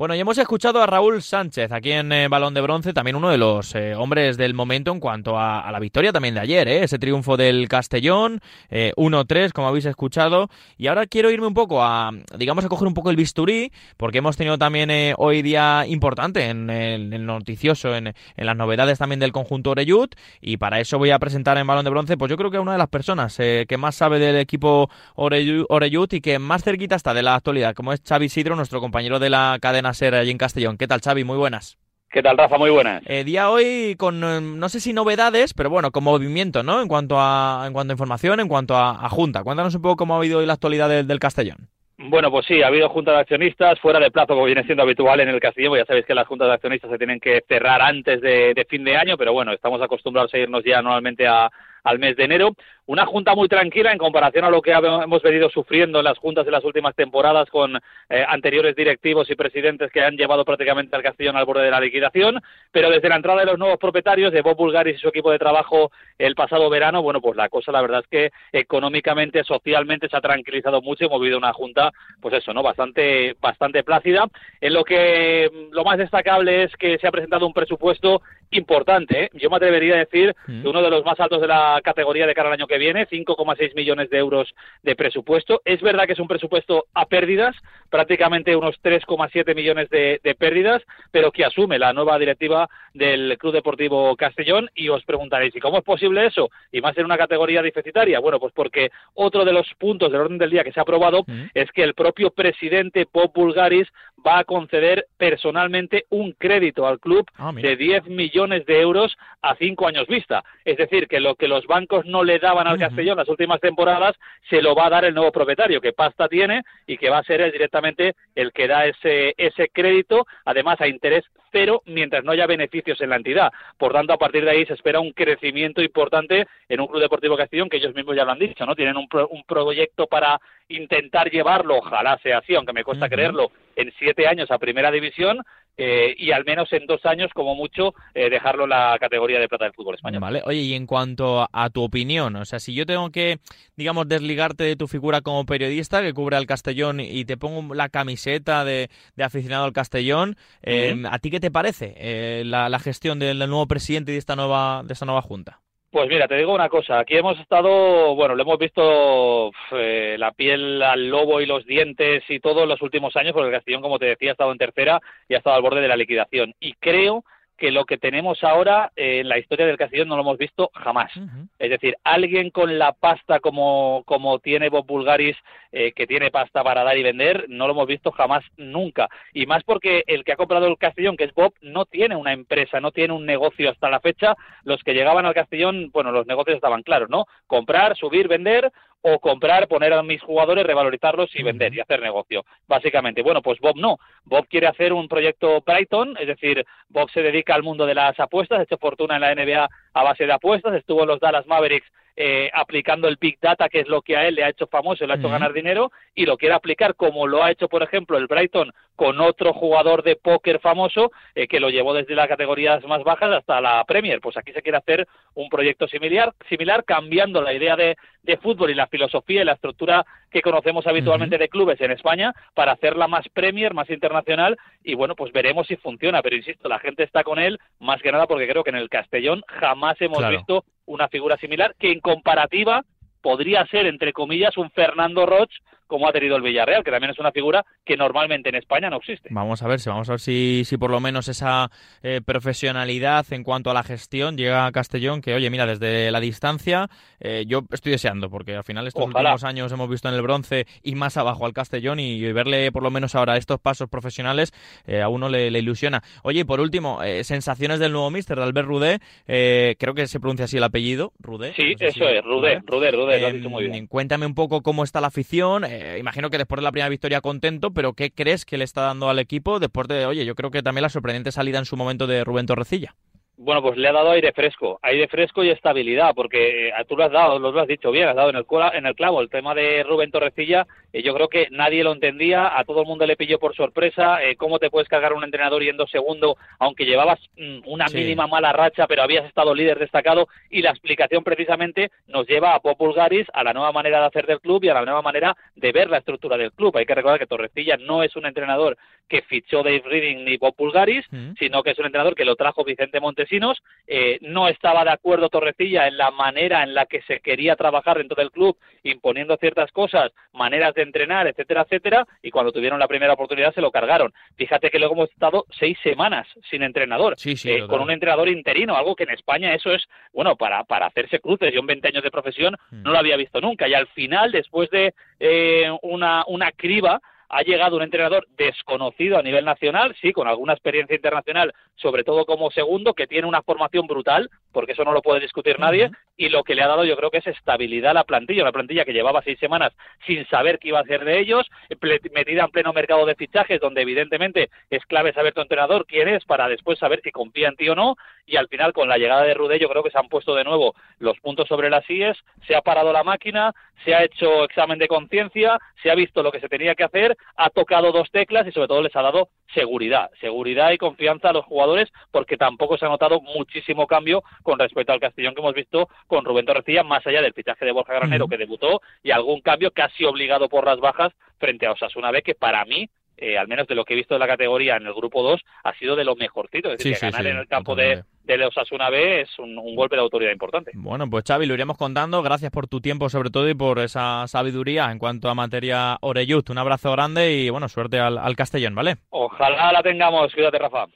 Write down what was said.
Bueno, y hemos escuchado a Raúl Sánchez aquí en eh, Balón de Bronce, también uno de los eh, hombres del momento en cuanto a, la victoria también de ayer, ¿eh? ese triunfo del Castellón, 1-3, como habéis escuchado. Y ahora quiero irme un poco a, digamos, a coger un poco el bisturí, porque hemos tenido también hoy día importante en el, noticioso, en, las novedades también del conjunto Oreyut, y para eso voy a presentar en Balón de Bronce, pues yo creo que una de las personas que más sabe del equipo Oreyut y que más cerquita está de la actualidad, como es Xavi Sidro, nuestro compañero de la cadena ser allí en Castellón. ¿Qué tal, Xavi? Muy buenas. ¿Qué tal, Rafa? Muy buenas. Eh, día hoy con, eh, no sé si novedades, pero bueno, con movimiento, ¿no? En cuanto a, en cuanto a información, en cuanto a, Junta. Cuéntanos un poco cómo ha habido hoy la actualidad del, Castellón. Bueno, pues sí, ha habido junta de accionistas fuera de plazo, como viene siendo habitual en el Castellón. Ya sabéis que las juntas de accionistas se tienen que cerrar antes de, de fin de año, pero bueno, estamos acostumbrados a irnos ya normalmente a, al mes de enero. Una junta muy tranquila en comparación a lo que hemos venido sufriendo en las juntas de las últimas temporadas con eh, anteriores directivos y presidentes que han llevado prácticamente al Castellón al borde de la liquidación. Pero desde la entrada de los nuevos propietarios, de Bob Bulgaris y su equipo de trabajo el pasado verano, bueno, pues la cosa la verdad es que económicamente, socialmente se ha tranquilizado mucho y hemos vivido una junta, pues eso, ¿no? Bastante, bastante plácida. En lo que mm, lo más destacable es que se ha presentado un presupuesto importante. ¿eh? Yo me atrevería a decir mm. que uno de los más altos de la categoría de cara al año que viene, 5,6 millones de euros de presupuesto. Es verdad que es un presupuesto a pérdidas, prácticamente unos 3,7 millones de, pérdidas, pero que asume la nueva directiva del Club Deportivo Castellón. Y os preguntaréis, ¿y cómo es posible eso? Y más en una categoría deficitaria. Bueno, pues porque otro de los puntos del orden del día que se ha aprobado mm. es que el propio presidente Pop Bulgaris va a conceder personalmente un crédito al club ah, de 10 millones de euros a cinco años vista. Es decir, que lo que los bancos no le daban al Castellón las últimas temporadas se lo va a dar el nuevo propietario, que pasta tiene y que va a ser él directamente el que da ese, ese crédito, además a interés cero, mientras no haya beneficios en la entidad. Por tanto, a partir de ahí se espera un crecimiento importante en un Club Deportivo Castellón, que ellos mismos ya lo han dicho, ¿no? Tienen un, un proyecto para intentar llevarlo, ojalá sea así, aunque me cuesta creerlo, en siete años a primera división eh, y al menos en dos años, como mucho, eh, dejarlo en la categoría de plata del fútbol español. Vale, oye, y en cuanto a, tu opinión, o sea, si yo tengo que, digamos, desligarte de tu figura como periodista que cubre al Castellón y te pongo la camiseta de, aficionado al Castellón, eh, ¿a ti qué te parece la, la, gestión del nuevo presidente y de esta nueva, de esta nueva junta? Pues mira, te digo una cosa, aquí hemos estado, bueno, le hemos visto eh, la piel al lobo y los dientes y todo en los últimos años, porque el Castellón, como te decía, ha estado en tercera y ha estado al borde de la liquidación. Y creo lo que tenemos ahora en la historia del Castellón no lo hemos visto jamás. Es decir, alguien con la pasta como, como tiene Bob Bulgaris, eh, que tiene pasta para dar y vender, no lo hemos visto jamás nunca. Y más porque el que ha comprado el Castellón, que es Bob, no tiene una empresa, no tiene un negocio hasta la fecha. Los que llegaban al Castellón, bueno, los negocios estaban claros, ¿no? Comprar, subir, vender o comprar, poner a mis jugadores, revalorizarlos y vender y hacer negocio, básicamente. Bueno, pues Bob no. Bob quiere hacer un proyecto Brighton, es decir, Bob se dedica al mundo de las apuestas, ha hecho fortuna en la NBA a base de apuestas, estuvo en los Dallas Mavericks eh, aplicando el Big Data, que es lo que a él le ha hecho famoso, le ha hecho ganar dinero, y lo quiere aplicar como lo ha hecho, por ejemplo, el Brighton con otro jugador de póker famoso eh, que lo llevó desde las categorías más bajas hasta la Premier. Pues aquí se quiere hacer un proyecto similar, similar cambiando la idea de, de fútbol y la filosofía y la estructura que conocemos habitualmente de clubes en España para hacerla más Premier, más internacional y bueno, pues veremos si funciona, pero insisto, la gente está con él más que nada porque creo que en el Castellón jamás hemos visto una figura similar que en comparativa podría ser, entre comillas, un Fernando Roch como ha tenido el Villarreal, que también es una figura que normalmente en España no existe. Vamos a ver, si vamos a ver si, si por lo menos esa eh, profesionalidad en cuanto a la gestión llega a Castellón, que oye, mira, desde la distancia eh, yo estoy deseando, porque al final estos últimos años hemos visto en el bronce y más abajo al Castellón y, verle por lo menos ahora estos pasos profesionales eh, a uno le, ilusiona. Oye, y por último, sensaciones del nuevo míster, de Albert Rudé, creo que se pronuncia así el apellido, Rudé. Sí, eso es, Rudé, Rudé, Rudé, lo has dicho muy bien. Cuéntame un poco cómo está la afición, eh, imagino que después de la primera victoria contento, pero ¿qué crees que le está dando al equipo después de, oye, yo creo que también la sorprendente salida en su momento de Rubén Torrecilla? Bueno, pues le ha dado aire fresco, aire fresco y estabilidad, porque eh, tú lo has dado, lo has dicho bien, has dado en el, en el clavo el tema de Rubén Torrecilla, eh, yo creo que nadie lo entendía, a todo el mundo le pilló por sorpresa, eh, cómo te puedes cargar un entrenador yendo segundo, aunque llevabas mm, una mínima mala racha, pero habías estado líder destacado, y la explicación precisamente nos lleva a Populgaris, a la nueva manera de hacer del club y a la nueva manera de ver la estructura del club. Hay que recordar que Torrecilla no es un entrenador que fichó Dave Reading ni Populgaris, mm. sino que es un entrenador que lo trajo Vicente Montes eh, no estaba de acuerdo Torrecilla en la manera en la que se quería trabajar dentro del club, imponiendo ciertas cosas, maneras de entrenar, etcétera, etcétera, y cuando tuvieron la primera oportunidad se lo cargaron. Fíjate que luego hemos estado seis semanas sin entrenador, eh, con un entrenador interino, algo que en España eso es, bueno, para, para hacerse cruces. Yo en 20 años de profesión no lo había visto nunca, y al final, después de eh, una, una criba, ha llegado un entrenador desconocido a nivel nacional, sí, con alguna experiencia internacional, sobre todo como segundo, que tiene una formación brutal, porque eso no lo puede discutir nadie, y lo que le ha dado yo creo que es estabilidad a la plantilla, una plantilla que llevaba seis semanas sin saber qué iba a hacer de ellos, metida en pleno mercado de fichajes, donde evidentemente es clave saber tu entrenador quién es para después saber si confía en ti o no, y al final con la llegada de Rudé yo creo que se han puesto de nuevo los puntos sobre las IES, se ha parado la máquina, se ha hecho examen de conciencia, se ha visto lo que se tenía que hacer, ha tocado dos teclas y sobre todo les ha dado seguridad, seguridad y confianza a los jugadores porque tampoco se ha notado muchísimo cambio con respecto al Castellón que hemos visto con Rubén Torrecilla, más allá del fichaje de Borja Granero que debutó y algún cambio casi obligado por las bajas frente a Osasuna B que para mí eh, al menos de lo que he visto de la categoría en el grupo 2, ha sido de lo mejorcito. Es decir, que ganar en el campo de, de Osasuna B es un, golpe de autoridad importante. Bueno, pues Xavi, lo iremos contando. Gracias por tu tiempo, sobre todo, y por esa sabiduría en cuanto a materia Oreyut. Un abrazo grande y, bueno, suerte al, al Castellón, ¿vale? Ojalá la tengamos. Cuídate, Rafa.